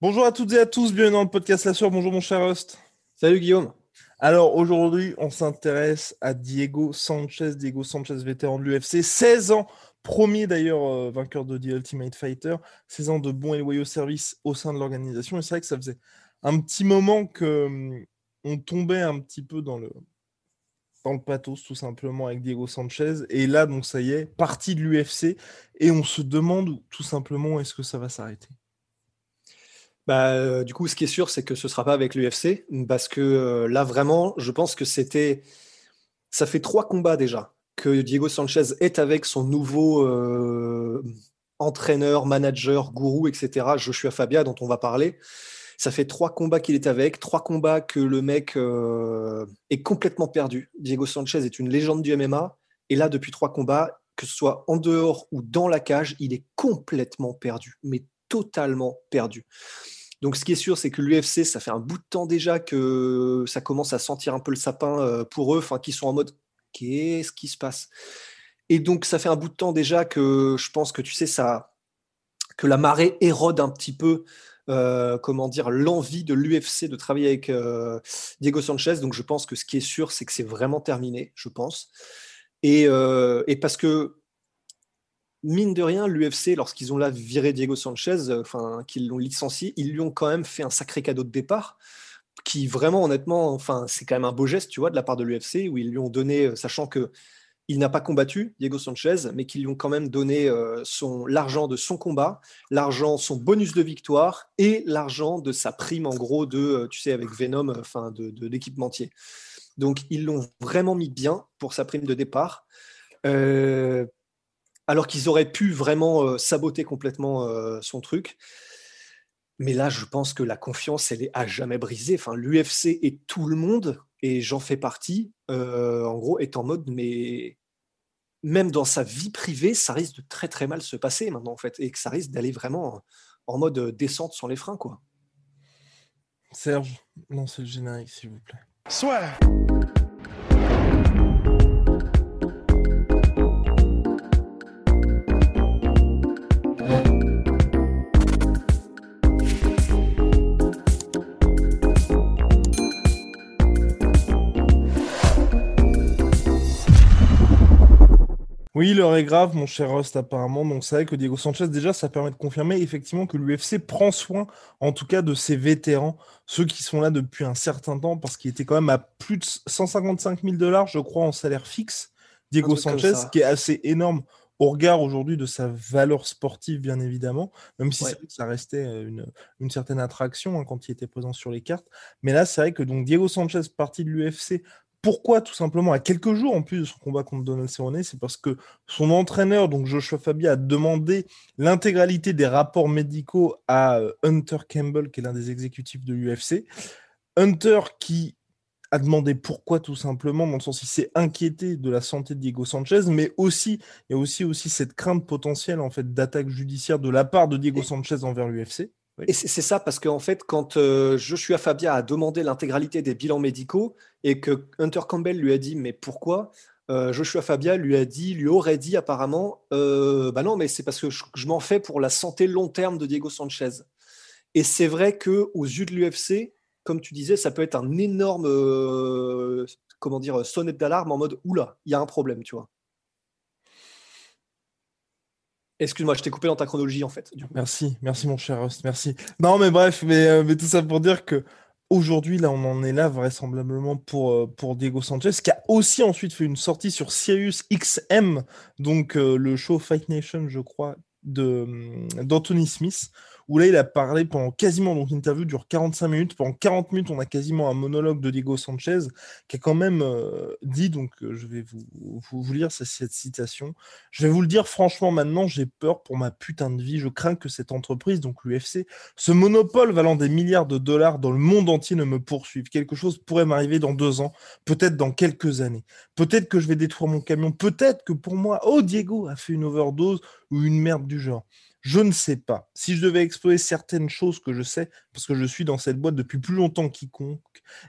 Bonjour à toutes et à tous, bienvenue dans le podcast La Sueur. Bonjour mon cher host. Salut Guillaume. Alors aujourd'hui, on s'intéresse à Diego Sanchez, Diego Sanchez, vétéran de l'UFC, 16 ans, premier d'ailleurs euh, vainqueur de The Ultimate Fighter, 16 ans de bons et loyaux services au sein de l'organisation. Et c'est vrai que ça faisait un petit moment que hum, on tombait un petit peu dans le dans le pathos tout simplement avec Diego Sanchez. Et là, donc ça y est, partie de l'UFC. Et on se demande tout simplement est-ce que ça va s'arrêter? Bah, euh, du coup, ce qui est sûr, c'est que ce sera pas avec l'UFC, parce que euh, là, vraiment, je pense que c'était. Ça fait trois combats déjà que Diego Sanchez est avec son nouveau euh, entraîneur, manager, gourou, etc., Joshua Fabia, dont on va parler. Ça fait trois combats qu'il est avec, trois combats que le mec est complètement perdu. Diego Sanchez est une légende du MMA, et là, depuis trois combats, que ce soit en dehors ou dans la cage, il est complètement perdu, mais totalement perdu. Donc, ce qui est sûr, c'est que l'UFC, ça fait un bout de temps déjà que ça commence à sentir un peu le sapin euh, pour eux, enfin, qui sont en mode qu'est-ce qui se passe? Et donc, ça fait un bout de temps déjà que je pense que tu sais, ça, que la marée érode un petit peu. Euh, comment dire l'envie de l'UFC de travailler avec euh, Diego Sanchez. Donc je pense que ce qui est sûr, c'est que c'est vraiment terminé, je pense. Et, et parce que mine de rien, l'UFC, lorsqu'ils ont là viré Diego Sanchez, euh, enfin, qu'ils l'ont licencié, ils lui ont quand même fait un sacré cadeau de départ, qui vraiment, honnêtement, enfin, c'est quand même un beau geste, tu vois, de la part de l'UFC, où ils lui ont donné, euh, sachant que il n'a pas combattu Diego Sanchez, mais qu'ils lui ont quand même donné euh, son l'argent de son combat, l'argent, son bonus de victoire et l'argent de sa prime, en gros, de, tu sais, avec Venom, enfin, de, l'équipementier. Donc, ils l'ont vraiment mis bien pour sa prime de départ. Alors qu'ils auraient pu vraiment euh, saboter complètement euh, son truc. Mais là, je pense que la confiance, elle est à jamais brisée. Enfin, l'UFC et tout le monde, et j'en fais partie, euh, en gros, est en mode, mais même dans sa vie privée, ça risque de très très mal se passer maintenant, en fait, et que ça risque d'aller vraiment en mode descente sur les freins, quoi. Serge, lancez le générique, s'il vous plaît. Soit. Oui, l'heure est grave, mon cher Rust, apparemment. Donc, c'est vrai que Diego Sanchez, déjà, ça permet de confirmer effectivement que l'UFC prend soin, en tout cas, de ses vétérans, ceux qui sont là depuis un certain temps, parce qu'il était quand même à plus de 155 000 dollars, je crois, en salaire fixe. Diego Sanchez, qui est assez énorme au regard aujourd'hui de sa valeur sportive, bien évidemment, même si ça restait euh, une, une certaine attraction hein, quand il était présent sur les cartes. Mais là, c'est vrai que donc Diego Sanchez, parti de l'UFC, pourquoi Tout simplement, à quelques jours en plus de son combat contre Donald Cerrone, c'est parce que son entraîneur, donc Joshua Fabia, a demandé l'intégralité des rapports médicaux à euh, Hunter Campbell, qui est l'un des exécutifs de l'UFC. Hunter qui a demandé pourquoi tout simplement, dans le sens il s'est inquiété de la santé de Diego Sanchez, mais aussi il y a aussi, aussi cette crainte potentielle en fait d'attaque judiciaire de la part de Diego Sanchez envers l'UFC. Et c'est ça parce qu'en fait, quand euh, Joshua Fabia a demandé l'intégralité des bilans médicaux et que Hunter Campbell lui a dit mais pourquoi euh, Joshua Fabia lui a dit, lui aurait dit apparemment, euh, bah non, mais c'est parce que je, m'en fais pour la santé long terme de Diego Sanchez. Et c'est vrai que aux yeux de l'UFC, comme tu disais, ça peut être un énorme, comment dire, sonnette d'alarme en mode oula, il y a un problème, tu vois. Excuse-moi, je t'ai coupé dans ta chronologie en fait. Merci, merci mon cher host, merci. Non mais bref, mais, euh, mais tout ça pour dire que aujourd'hui là on en est là vraisemblablement pour, euh, Diego Sanchez qui a aussi ensuite fait une sortie sur Sirius XM, donc euh, le show Fight Nation je crois d'Anthony Smith où là, il a parlé pendant quasiment, donc l'interview dure 45 minutes. Pendant 40 minutes, on a quasiment un monologue de Diego Sanchez qui a quand même euh, dit, donc euh, je vais vous, vous, lire cette, citation. Je vais vous le dire franchement maintenant, j'ai peur pour ma putain de vie. Je crains que cette entreprise, donc l'UFC, ce monopole valant des milliards de dollars dans le monde entier ne me poursuive. Quelque chose pourrait m'arriver dans deux ans, peut-être dans quelques années. Peut-être que je vais détruire mon camion. Peut-être que pour moi, oh Diego a fait une overdose ou une merde du genre. Je ne sais pas. Si je devais exposer certaines choses que je sais, parce que je suis dans cette boîte depuis plus longtemps qu'quiconque,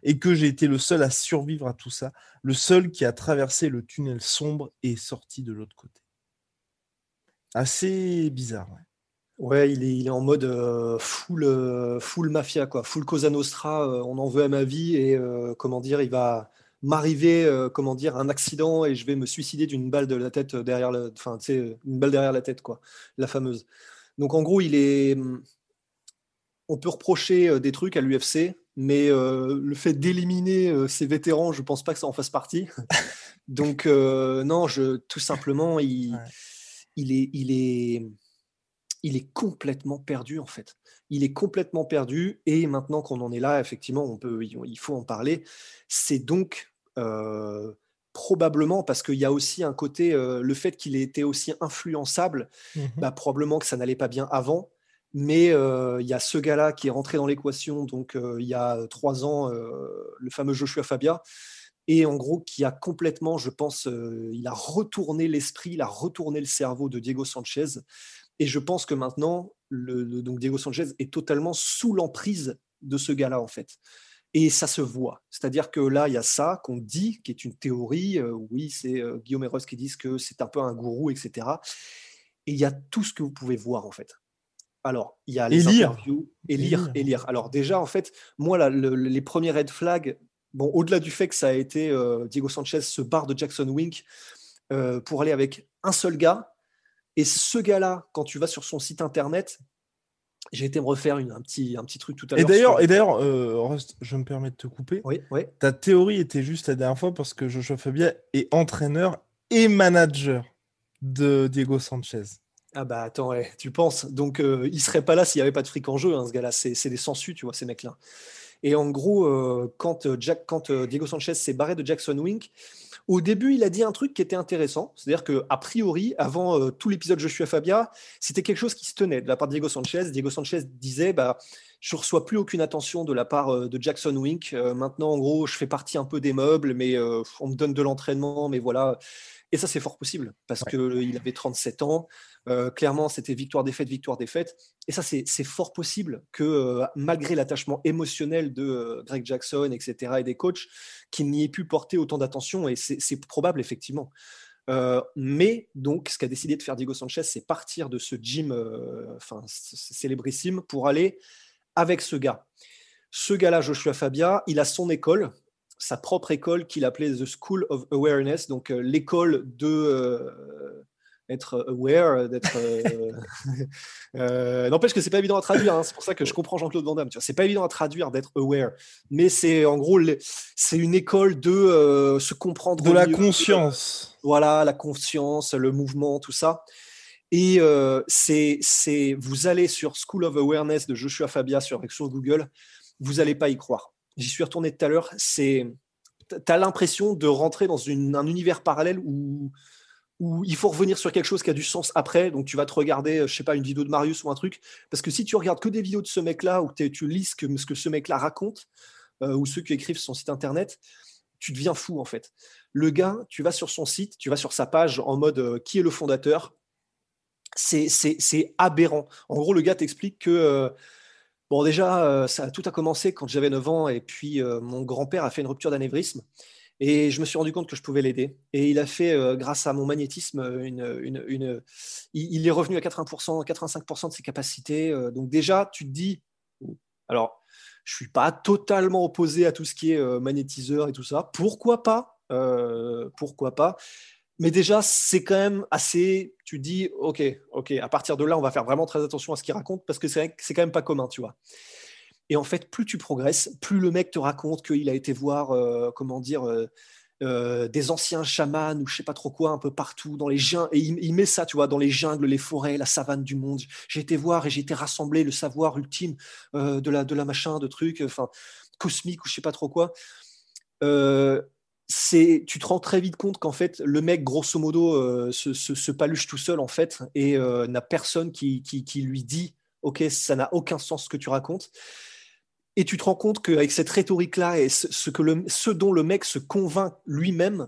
et que j'ai été le seul à survivre à tout ça, le seul qui a traversé le tunnel sombre et est sorti de l'autre côté. Assez bizarre, ouais. Ouais, il est, en mode euh, full, euh, full mafia, quoi. Full Cosa Nostra, euh, on en veut à ma vie, et comment dire, il va, m'arriver, euh, comment dire, un accident et je vais me suicider d'une balle de la tête derrière, la, enfin, tu sais, une balle derrière la tête, quoi, la fameuse. Donc en gros, il est, on peut reprocher euh, des trucs à l'UFC, mais euh, le fait d'éliminer ces vétérans, je pense pas que ça en fasse partie. Donc non, je, tout simplement, il, il est, il est, il est complètement perdu en fait. Il est complètement perdu et maintenant qu'on en est là, effectivement, on peut, il faut en parler. C'est donc euh, probablement parce qu'il y a aussi un côté, euh, le fait qu'il ait été aussi influençable, mmh bah, probablement que ça n'allait pas bien avant. Mais euh, il y a ce gars-là qui est rentré dans l'équation, donc il y a trois ans, le fameux Joshua Fabia, et en gros qui a complètement, je pense, il a retourné l'esprit, il a retourné le cerveau de Diego Sanchez. Et je pense que maintenant, le, donc Diego Sanchez est totalement sous l'emprise de ce gars-là, en fait. Et ça se voit. C'est-à-dire que là, il y a ça qu'on dit, qui est une théorie. Euh, oui, c'est euh, Guillaume et Ross qui disent que c'est un peu un gourou, etc. Et il y a tout ce que vous pouvez voir, en fait. Alors, il y a les interviews et lire, et lire. Alors déjà, en fait, moi, là, les premiers red flags, bon, au-delà du fait que ça a été euh, Diego Sanchez se barre de Jackson Wink pour aller avec un seul gars. Et ce gars-là, quand tu vas sur son site internet, j'ai été me refaire une, un, petit, un petit truc tout à l'heure. Et d'ailleurs, et d'ailleurs euh, je me permets de te couper. Oui, oui. Ta théorie était juste la dernière fois parce que Joshua Fabia est entraîneur et manager de Diego Sanchez. Ah bah attends, ouais, tu penses. Donc euh, il serait pas là s'il n'y avait pas de fric en jeu, hein, ce gars-là. C'est des sensus, tu vois, ces mecs-là. Et en gros, euh, quand, Jack, quand Diego Sanchez s'est barré de Jackson Wink, au début, il a dit un truc qui était intéressant. C'est-à-dire qu'a priori, avant euh, tout l'épisode Je suis à Fabia, c'était quelque chose qui se tenait de la part de Diego Sanchez. Diego Sanchez disait bah, Je ne reçois plus aucune attention de la part euh, de Jackson Wink. Euh, maintenant, en gros, je fais partie un peu des meubles, mais on me donne de l'entraînement, mais voilà. Et ça, c'est fort possible parce qu'il avait 37 ans. Euh, clairement, c'était victoire-défaite, victoire-défaite. Et ça, c'est fort possible que euh, malgré l'attachement émotionnel de euh, Greg Jackson, etc., et des coachs, qu'il n'y ait pu porter autant d'attention. Et c'est probable, effectivement. mais donc, ce qu'a décidé de faire Diego Sanchez, c'est partir de ce gym enfin, célébrissime pour aller avec ce gars. Ce gars-là, Joshua Fabia, il a son école, sa propre école qu'il appelait The School of Awareness, donc l'école de être aware, d'être. Euh, euh, n'empêche que c'est pas évident à traduire. Hein. c'est pour ça que je comprends Jean-Claude Van Damme. C'est pas évident à traduire d'être aware, mais c'est en gros c'est une école de euh, se comprendre. De la conscience. voilà, la conscience, le mouvement, tout ça. Et c'est c'est vous allez sur School of Awareness de Joshua Fabia sur, Google, vous allez pas y croire. J'y suis retourné tout à l'heure. C'est tu as l'impression de rentrer dans un univers parallèle où où il faut revenir sur quelque chose qui a du sens après. Donc, tu vas te regarder, euh, je sais pas, une vidéo de Marius ou un truc. Parce que si tu regardes que des vidéos de ce mec-là, ou tu lis ce que, ce mec-là raconte, euh, ou ceux qui écrivent son site internet, tu deviens fou en fait. Le gars, tu vas sur son site, tu vas sur sa page en mode euh, qui est le fondateur. C'est aberrant. En gros, le gars t'explique que. bon, déjà, ça, tout a commencé quand j'avais 9 ans et puis mon grand-père a fait une rupture d'anévrisme. Et je me suis rendu compte que je pouvais l'aider. Et il a fait, euh, grâce à mon magnétisme, une, une, il, est revenu à 80%, 85% de ses capacités. Euh, donc déjà, tu te dis, alors, je suis pas totalement opposé à tout ce qui est euh, magnétiseur et tout ça. Pourquoi pas Pourquoi pas? Mais déjà, c'est quand même assez. Tu dis, ok, ok, à partir de là, on va faire vraiment très attention à ce qu'il raconte parce que c'est quand même pas commun, tu vois. Et en fait, plus tu progresses, plus le mec te raconte qu'il a été voir, euh, comment dire, euh, des anciens chamans ou je sais pas trop quoi un peu partout dans les jungles et il, met ça tu vois dans les jungles les forêts la savane du monde j'ai été voir et j'ai été rassembler le savoir ultime de la de la machin de trucs enfin cosmique ou je sais pas trop quoi c'est tu te rends très vite compte qu'en fait le mec grosso modo se, se, paluche tout seul en fait et n'a personne qui, lui dit ok ça n'a aucun sens ce que tu racontes et tu te rends compte qu'avec cette rhétorique-là et ce, que le, ce dont le mec se convainc lui-même,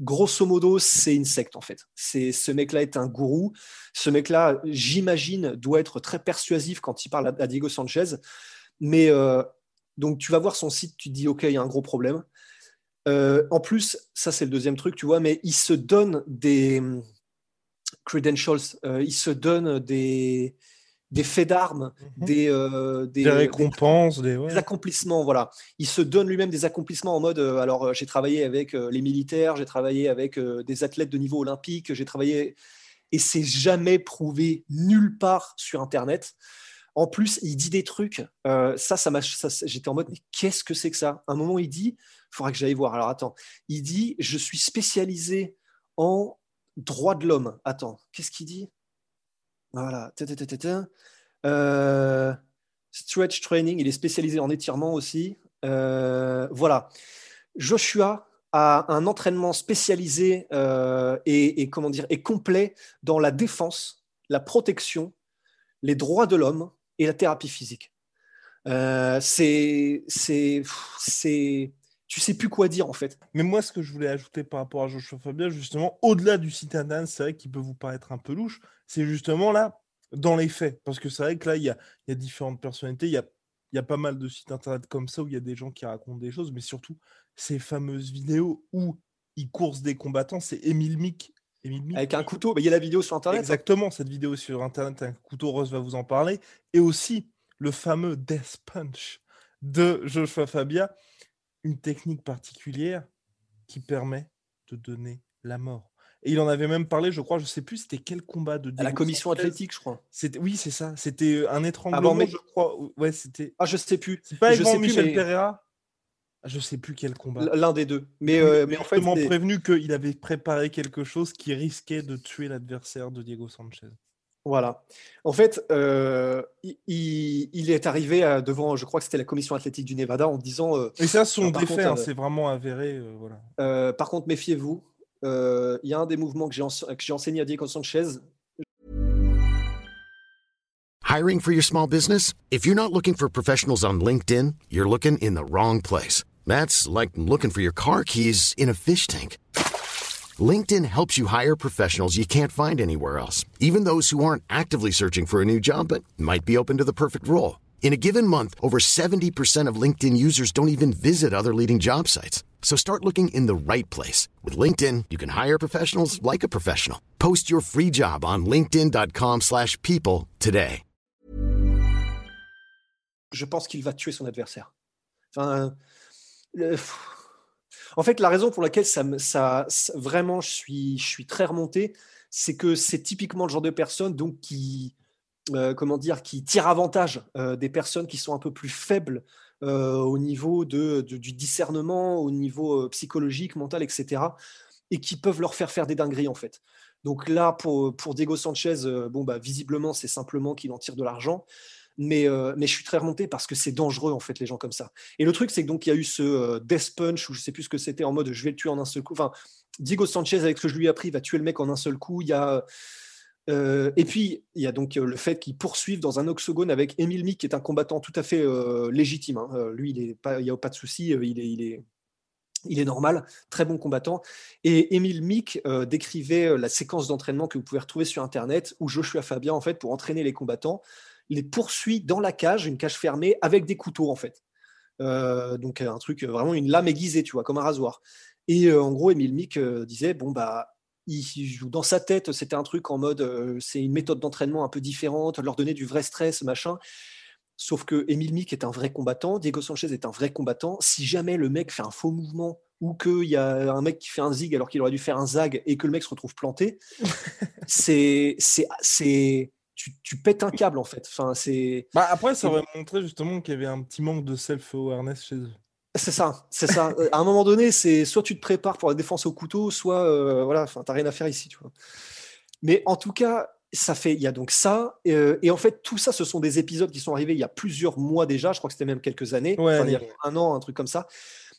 grosso modo, c'est une secte en fait. C'est ce mec-là est un gourou. Ce mec-là, j'imagine, doit être très persuasif quand il parle à, Diego Sanchez. Mais euh, donc tu vas voir son site, tu te dis ok, il y a un gros problème. Euh, en plus, ça c'est le deuxième truc, tu vois, mais il se donne des hum, credentials, euh, il se donne des des faits d'armes, mhm. des, euh, des, récompenses, des, accomplissements. Voilà. Il se donne lui-même des accomplissements en mode euh, alors, euh, j'ai travaillé avec les militaires, j'ai travaillé avec des athlètes de niveau olympique, j'ai travaillé. Et c'est jamais prouvé nulle part sur Internet. En plus, il dit des trucs. ça, ça m'a. J'étais en mode mais qu'est-ce que c'est que ça? Un moment, il dit il faudra que j'aille voir. Alors attends. Il dit je suis spécialisé en droit de l'homme. Attends, qu'est-ce qu'il dit? Voilà. Euh, stretch training, il est spécialisé en étirement aussi. Euh, voilà. Joshua a un entraînement spécialisé euh, et, comment dire et complet dans la défense, la protection, les droits de l'homme et la thérapie physique. c'est tu sais plus quoi dire en fait. Mais moi, ce que je voulais ajouter par rapport à Joshua Fabien, justement, au-delà du site internet, c'est vrai qu'il peut vous paraître un peu louche, c'est justement là, dans les faits. Parce que c'est vrai que là, il y a, y a, différentes personnalités, il y a, y a pas mal de sites internet comme ça où il y a des gens qui racontent des choses, mais surtout, ces fameuses vidéos où ils coursent des combattants, c'est Emile Mick. Avec un couteau, il y a la vidéo sur internet. Hein. Exactement, cette vidéo sur internet, un couteau rose va vous en parler. Et aussi le fameux Death Punch de Joshua Fabia une technique particulière qui permet de donner la mort. Et il en avait même parlé, je crois, je sais plus, c'était quel combat de la commission athlétique, je crois. C'était oui, c'est ça. C'était euh, un étranglement, mais... je crois. Ouais, c'était. Ah, je sais plus. C'est pas je sais Michel Pereira. Ah, je sais plus quel combat. L'un des deux. Mais, euh, mais en fait, prévenu qu'il avait préparé quelque chose qui risquait de tuer l'adversaire de Diego Sanchez. Voilà. En fait, euh, il, est arrivé devant, je crois que c'était la commission athlétique du Nevada, en disant. Euh, Et ça, son défait, hein, c'est vraiment avéré. Euh, voilà. par contre, méfiez-vous. Il y a un des mouvements que j'ai enseigné à Diego Sanchez. Hiring for your small business? If you're not looking for professionals on LinkedIn, you're looking in the wrong place. That's like looking for your car keys in a fish tank. LinkedIn helps you hire professionals you can't find anywhere else, even those who aren't actively searching for a new job but might be open to the perfect role. In a given month, over 70% of LinkedIn users don't even visit other leading job sites. So start looking in the right place. With LinkedIn, you can hire professionals like a professional. Post your free job on linkedin.com slash people today. Je pense qu'il va tuer son adversaire. Enfin, euh, le... En fait, la raison pour laquelle ça, vraiment je suis, très remonté, c'est que c'est typiquement le genre de personne donc qui, euh, comment dire, qui tire avantage euh, des personnes qui sont un peu plus faibles euh, au niveau du discernement, au niveau psychologique, mental, etc. Et qui peuvent leur faire faire des dingueries en fait. Donc là, pour, pour Diego Sanchez, bon bah visiblement c'est simplement qu'il en tire de l'argent mais, euh, mais je suis très remonté parce que c'est dangereux en fait les gens comme ça. Et le truc c'est que donc il y a eu ce euh, death punch ou je sais plus ce que c'était en mode je vais le tuer en un seul coup. Enfin, Diego Sanchez avec ce que je lui ai appris va tuer le mec en un seul coup. Il y a euh, et puis il y a donc le fait qu'il poursuive dans un octogone avec Emile Mick qui est un combattant tout à fait légitime. Hein. lui il est pas, il y a pas de souci, il est, il est il est normal, très bon combattant. Et Emile Mick décrivait la séquence d'entraînement que vous pouvez retrouver sur Internet où Joshua Fabien, en fait, pour entraîner les combattants, les poursuit dans la cage, une cage fermée, avec des couteaux en fait. Euh, donc un truc euh, vraiment une lame aiguisée, tu vois, comme un rasoir. Et euh, en gros, Emile Mick disait bon bah il, joue dans sa tête, c'était un truc en mode c'est une méthode d'entraînement un peu différente, leur donner du vrai stress, machin. Sauf que Emile Mick est un vrai combattant, Diego Sanchez est un vrai combattant. Si jamais le mec fait un faux mouvement ou qu'il y a un mec qui fait un zig alors qu'il aurait dû faire un zag et que le mec se retrouve planté, c'est c'est tu, pètes un câble en fait. Enfin, c'est. Bah, après, ça aurait montré justement qu'il y avait un petit manque de self-awareness chez eux. C'est ça, c'est ça. à un moment donné, c'est soit tu te prépares pour la défense au couteau, soit euh, voilà, enfin, t'as rien à faire ici, tu vois. Mais en tout cas, ça fait, il y a donc ça, euh, et en fait, tout ça, ce sont des épisodes qui sont arrivés il y a plusieurs mois déjà. Je crois que c'était même quelques années, il y a un an, un truc comme ça.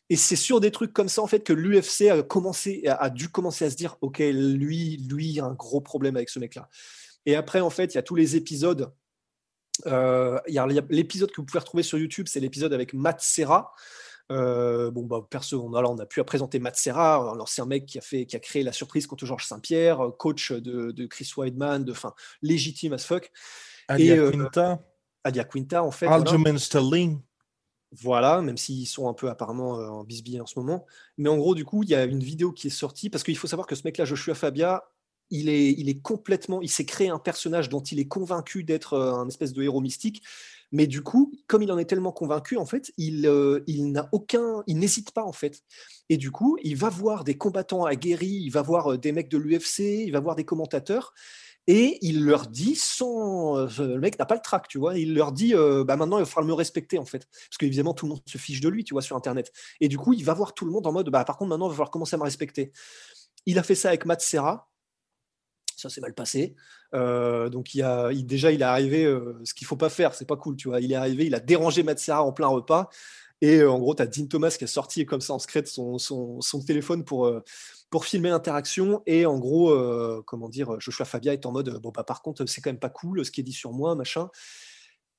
Et c'est sur des trucs comme ça, en fait, que l'UFC a commencé, a dû commencer à se dire, ok, lui, lui, il a un gros problème avec ce mec-là. Et après, en fait, il y a tous les épisodes. Euh, il y a l'épisode que vous pouvez retrouver sur YouTube, c'est l'épisode avec Matt Serra. Euh, bon, bah, perso, on a, on a pu présenter Matt Serra, l'ancien mec qui a, fait, qui a créé la surprise contre Georges Saint-Pierre, coach de, Chris Weidman, de fin légitime as fuck. Adia et, Quinta. Adia Quinta, en fait. Aljamain Sterling. Voilà, même s'ils sont un peu apparemment en bisbille en ce moment. Mais en gros, du coup, il y a une vidéo qui est sortie parce qu'il faut savoir que ce mec-là, Joshua Fabia, il est, complètement, il s'est créé un personnage dont il est convaincu d'être un espèce de héros mystique. Mais du coup, comme il en est tellement convaincu, en fait, il, il n'a aucun, il n'hésite pas en fait. Et du coup, il va voir des combattants aguerris, il va voir des mecs de l'UFC, il va voir des commentateurs, et il leur dit sans le mec n'a pas le trac tu vois. Il leur dit bah maintenant il falloir me respecter en fait. Parce qu'évidemment tout le monde se fiche de lui tu vois sur internet. Et du coup il va voir tout le monde en mode bah par contre maintenant il va falloir commencer à me respecter. Il a fait ça avec Matt Serra ça s'est mal passé donc il a, déjà il est arrivé ce qu'il faut pas faire c'est pas cool tu vois il est arrivé il a dérangé Matt Serra en plein repas et en gros, tu as Dean Thomas qui est sorti comme ça en secret son, son, téléphone pour, pour filmer l'interaction. Et en gros, euh, comment dire, Joshua Fabia est en mode bon, bah, par contre, c'est quand même pas cool ce qui est dit sur moi, machin.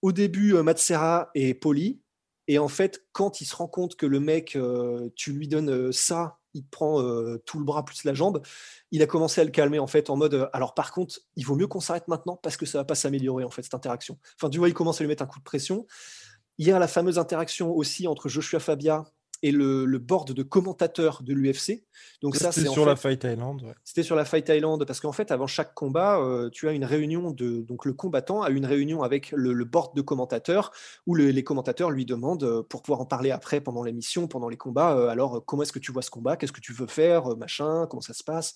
Au début, euh, Matsera est poli. Et en fait, quand il se rend compte que le mec, euh, tu lui donnes ça, il te prend tout le bras plus la jambe, il a commencé à le calmer en fait en mode alors par contre, il vaut mieux qu'on s'arrête maintenant parce que ça va pas s'améliorer en fait cette interaction. Enfin, tu vois, il commence à lui mettre un coup de pression. Il y a la fameuse interaction aussi entre Joshua Fabia et le, board de commentateurs de l'UFC. Donc ça, c'est sur la Fight Island. C'était sur la Fight Island parce qu'en fait, avant chaque combat, euh, tu as une réunion de donc le combattant a une réunion avec le, board de commentateurs où les commentateurs lui demandent euh, pour pouvoir en parler après pendant l'émission, pendant les combats. Euh, alors comment est-ce que tu vois ce combat Qu'est-ce que tu veux faire Machin Comment ça se passe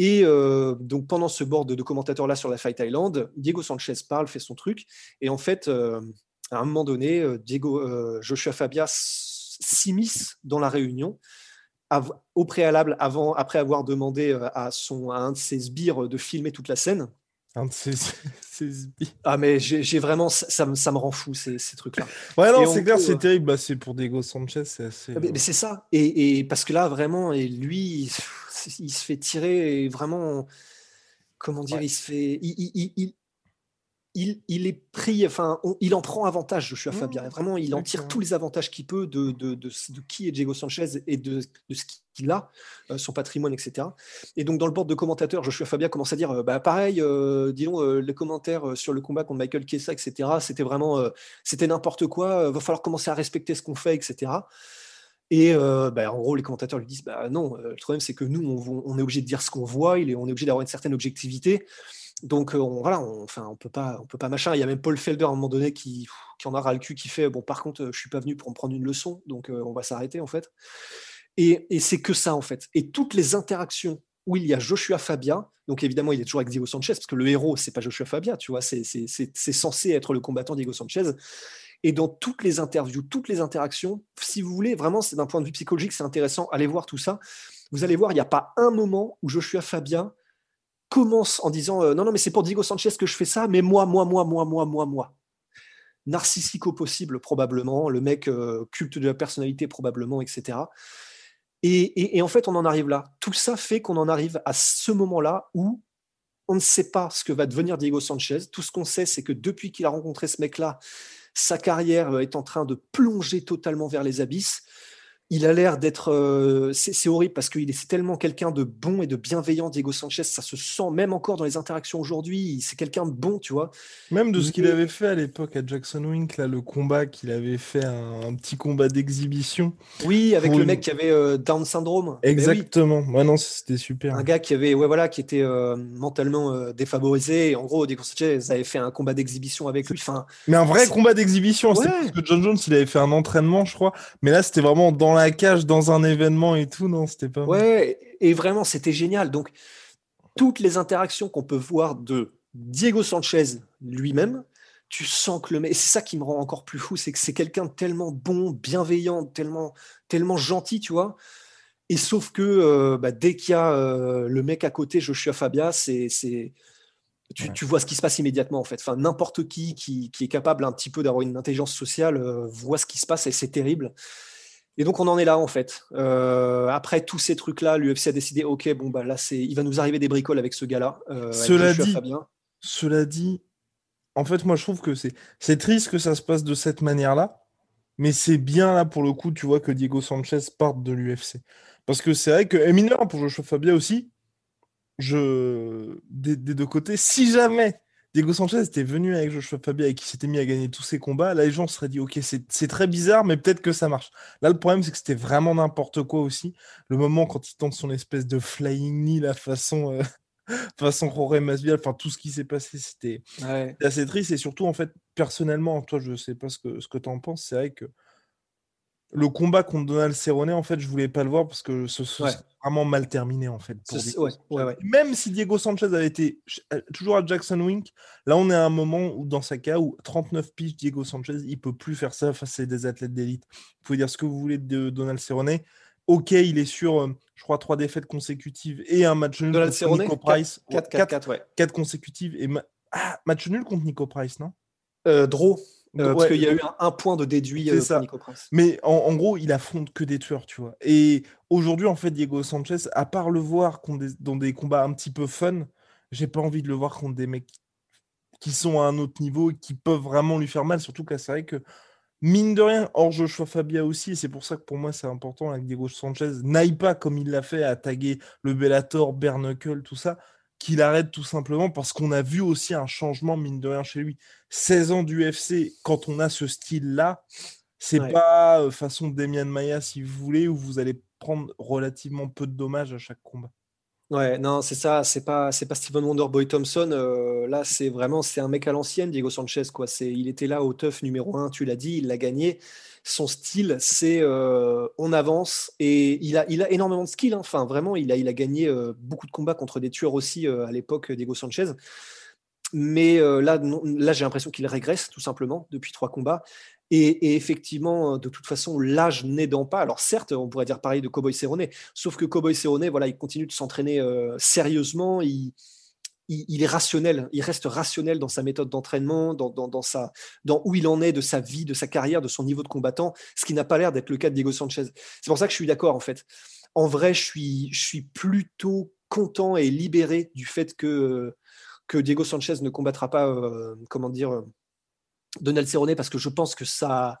et donc pendant ce board de commentateurs là sur la Fight Island, Diego Sanchez parle, fait son truc, et en fait, à un moment donné, Diego, Joshua Fabias s'immisce dans la réunion au préalable, avant, après avoir demandé euh, à, son, à un de ses sbires de filmer toute la scène. Un de ses, sbires. Ah, mais j'ai vraiment, ça, ça, me rend fou ces, ces trucs-là. Ouais, non, c'est clair, c'est euh, terrible. Bah, c'est pour Diego Sanchez, c'est assez. Mais, c'est ça. Et, et, parce que là, vraiment, et lui, il, se fait tirer et vraiment. Comment dire, il se fait. il, il, il, est pris, enfin, il en prend avantage, Joshua mmh, Fabien. Vraiment, il en tire tous les avantages qu'il peut de, de, qui est Diego Sanchez et de, ce qu'il a, euh, son patrimoine, etc. Et donc, dans le board de commentateurs, Joshua Fabia commence à dire euh, bah, pareil, euh, disons, les commentaires sur le combat contre Michael Kessa, etc., c'était vraiment, c'était n'importe quoi, va falloir commencer à respecter ce qu'on fait, etc. Et bah, en gros, les commentateurs lui disent bah, non, le problème, c'est que nous, on, on, est obligé de dire ce qu'on voit, il est, on est obligé d'avoir une certaine objectivité. Donc on, voilà, on, enfin on peut pas, on peut pas machin. Il y a même Paul Felder à un moment donné qui, qui en a ras le cul, qui fait bon par contre je suis pas venu pour me prendre une leçon, donc on va s'arrêter en fait. Et, et c'est que ça en fait. Et toutes les interactions où il y a Joshua Fabia, donc évidemment il est toujours avec Diego Sanchez parce que le héros c'est pas Joshua Fabia, tu vois, c'est censé être le combattant Diego Sanchez. Et dans toutes les interviews, toutes les interactions, si vous voulez, vraiment, c'est d'un point de vue psychologique, c'est intéressant. Allez voir tout ça. Vous allez voir, il n'y a pas un moment où Joshua Fabia commence en disant euh, non, non, mais c'est pour Diego Sanchez que je fais ça, mais moi, moi, moi, moi, moi, moi, moi. Narcissique possible, probablement, le mec euh, culte de la personnalité, probablement, etc. Et, en fait, on en arrive là. Tout ça fait qu'on en arrive à ce moment-là où on ne sait pas ce que va devenir Diego Sanchez. Tout ce qu'on sait, c'est que depuis qu'il a rencontré ce mec-là, sa carrière est en train de plonger totalement vers les abysses il a l'air d'être. Euh, c'est horrible parce qu'il est tellement quelqu'un de bon et de bienveillant, Diego Sanchez. Ça se sent même encore dans les interactions aujourd'hui. C'est quelqu'un de bon, tu vois. Même de ce qu'il avait fait à l'époque à Jackson Wink, là, le combat qu'il avait fait, un, petit combat d'exhibition. Oui, avec le mec qui avait euh, Down syndrome. Exactement. Oui. non, c'était super. Un gars qui avait, ouais, voilà, qui était euh, mentalement défavorisé. en gros, Diego Sanchez avait fait un combat d'exhibition avec lui. Enfin, mais un vrai combat d'exhibition. Que John Jones, il avait fait un entraînement, je crois. Mais là, c'était vraiment dans la cage dans un événement et tout, non, c'était pas. Ouais, et vraiment, c'était génial. Donc, toutes les interactions qu'on peut voir de Diego Sanchez lui-même, tu sens que le mec, c'est ça qui me rend encore plus fou, c'est que c'est quelqu'un de tellement bon, bienveillant, tellement, tellement gentil, tu vois. Et sauf que euh, bah, dès qu'il y a euh, le mec à côté, Joshua Fabia, c'est, c'est, tu, tu, vois ce qui se passe immédiatement en fait. Enfin, n'importe qui, qui, qui est capable un petit peu d'avoir une intelligence sociale euh, voit ce qui se passe et c'est terrible. Et donc on en est là en fait. après tous ces trucs-là, l'UFC a décidé, ok, bon bah là c'est, il va nous arriver des bricoles avec ce gars-là. cela dit, cela dit, en fait, moi, je trouve que c'est, c'est triste que ça se passe de cette manière-là, mais c'est bien là pour le coup, tu vois, que Diego Sanchez parte de l'UFC. Parce que c'est vrai que, et mineur pour Joshua Fabia aussi, je, des, deux côtés, si jamais Diego Sanchez était venu avec Joshua Fabia et qu'il s'était mis à gagner tous ses combats, là, les gens se seraient dit, ok, c'est très bizarre, mais peut-être que ça marche. Là, le problème, c'est que c'était vraiment n'importe quoi aussi. Le moment quand il tente son espèce de flying knee, la façon. Euh, façon Jorge Masvidal, enfin tout ce qui s'est passé, c'était assez triste. Et surtout, en fait, personnellement, toi, je sais pas ce que, ce que tu en penses, c'est vrai que le combat contre Donald Cerrone, en fait, je voulais pas le voir parce que ce serait vraiment mal terminé, en fait. Même si Diego Sanchez avait été euh, toujours à Jackson Wink, là, on est à un moment où, dans sa cas, où 39 piges, Diego Sanchez, il peut plus faire ça face à des athlètes d'élite. Vous pouvez dire ce que vous voulez de Donald Cerrone. Ok, il est sur, euh, je crois, trois défaites consécutives et un match nul contre Nico Price. 4 consécutives et ah, match nul contre Nico Price, non? Euh, Draw. Euh, parce qu'il y a eu un, point de déduit euh, Nico Price. Mais en, gros, il affronte que des tueurs, tu vois. Et aujourd'hui, en fait, Diego Sanchez, à part le voir dans des combats un petit peu fun, j'ai pas envie de le voir contre des mecs qui sont à un autre niveau et qui peuvent vraiment lui faire mal. Surtout que c'est vrai que mine de rien, hors Joshua Fabia aussi, et c'est pour ça que pour moi c'est important avec Diego Sanchez, n'aille pas comme il l'a fait à taguer le Bellator, Bernuckle, tout ça, qu'il arrête tout simplement parce qu'on a vu aussi un changement, mine de rien, chez lui. 16 ans d'UFC, quand on a ce style-là, c'est pas euh, façon Demian Maya, si vous voulez, où vous allez prendre relativement peu de dommages à chaque combat. Ouais, non, c'est ça, c'est pas, c'est pas Steven Wonderboy Thompson. Euh, là, c'est vraiment, c'est un mec à l'ancienne, Diego Sanchez, quoi. C'est, il était là au tough numéro un, tu l'as dit, il l'a gagné. Son style, c'est euh, on avance et il a, il a énormément de skill. Hein. Enfin, vraiment, il a, il a gagné euh, beaucoup de combats contre des tueurs aussi à l'époque, Diego Sanchez. Mais là, là, j'ai l'impression qu'il régresse tout simplement depuis trois combats. Et, effectivement, de toute façon, l'âge n'aidant pas. Alors certes, on pourrait dire pareil de Cowboy Cerrone, sauf que Cowboy Cerrone, voilà, il continue de s'entraîner euh, sérieusement. Il, il, est rationnel, il reste rationnel dans sa méthode d'entraînement, dans, dans, où il en est de sa vie, de sa carrière, de son niveau de combattant, ce qui n'a pas l'air d'être le cas de Diego Sanchez. C'est pour ça que je suis d'accord en fait. En vrai, je suis, plutôt content et libéré du fait que, que Diego Sanchez ne combattra pas, euh, comment dire, Donald Cerrone parce que je pense que ça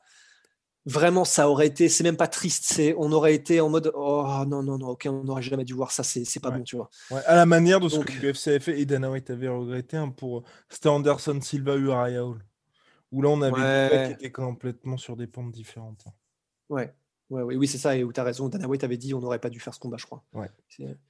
vraiment ça aurait été c'est même pas triste c'est on aurait été en mode oh non non non ok on n'aurait jamais dû voir ça c'est pas bon tu vois à la manière de ce que l'UFC avait fait et Dana White avait regretté hein, pour c'était Anderson Silva Uriah Hall où là on avait ouais. qui étaient complètement sur des pentes différentes hein. Ouais oui, c'est ça, et où tu as raison. Dana White avait dit on n'aurait pas dû faire ce combat, je crois.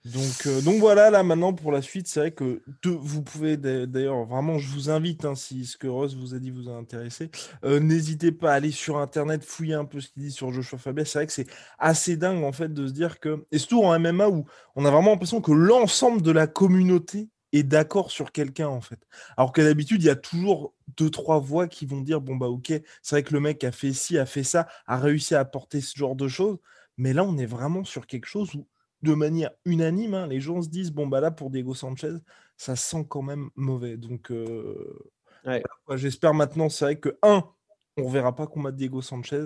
Donc, euh, donc voilà, là maintenant pour la suite, c'est vrai que vous pouvez d'ailleurs, vraiment, je vous invite, hein, si ce que Ross vous a dit vous a intéressé, euh, n'hésitez pas à aller sur Internet, fouiller un peu ce qu'il dit sur Joshua Fabia. C'est vrai que c'est assez dingue en fait de se dire que, et surtout en MMA où on a vraiment l'impression que l'ensemble de la communauté est d'accord sur quelqu'un en fait. Alors que d'habitude, il y a toujours deux, trois voix qui vont dire bon bah ok, c'est vrai que le mec a fait ci, a fait ça, a réussi à apporter ce genre de choses. Mais là, on est vraiment sur quelque chose où, de manière unanime, hein, les gens se disent bon bah là pour Diego Sanchez, ça sent quand même mauvais. Donc euh, j'espère maintenant, c'est vrai que un, on verra pas combattre Diego Sanchez,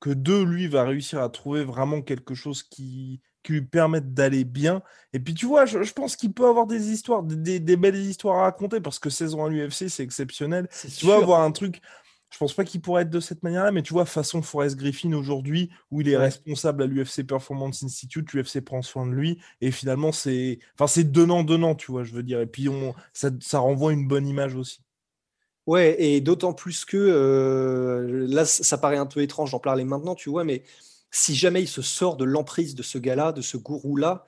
que deux, lui va réussir à trouver vraiment quelque chose qui qui lui permettent d'aller bien. Et puis tu vois, je, pense qu'il peut avoir des histoires, des, belles histoires à raconter parce que saison à l'UFC, c'est exceptionnel. Tu vois, avoir un truc, je pense pas qu'il pourrait être de cette manière-là, mais tu vois, façon Forrest Griffin aujourd'hui, où il est responsable à l'UFC Performance Institute, l'UFC prend soin de lui, et finalement, c'est enfin, donnant-donnant, tu vois, je veux dire. Et puis, on, ça, ça renvoie une bonne image aussi. Ouais, et d'autant plus que euh, là, ça paraît un peu étrange d'en parler maintenant, tu vois, mais si jamais il se sort de l'emprise de ce gars-là, de ce gourou-là,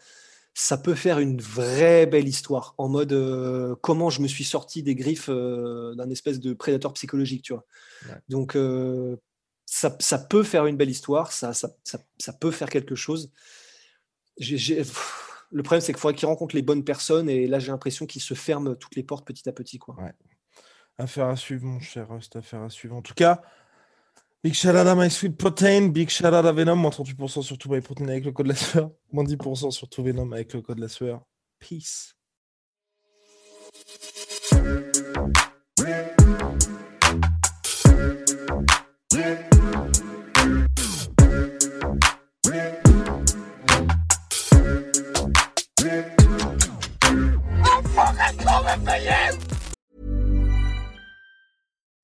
ça peut faire une vraie belle histoire en mode euh, comment je me suis sorti des griffes euh, d'un espèce de prédateur psychologique, tu vois. Donc euh, ça, ça, peut faire une belle histoire, ça, ça, ça peut faire quelque chose. Le problème, c'est qu'il faudrait qu'il rencontre les bonnes personnes et là, j'ai l'impression qu'il se ferme toutes les portes petit à petit. Quoi. Affaire à suivre, mon cher Rust, affaire à suivre. En tout cas, big shout out à My Sweet Protein, big shout out à Venom, moins 38% sur tout My Protein avec le code de la sueur, moins 10% sur tout Venom avec le code de la sueur. Peace.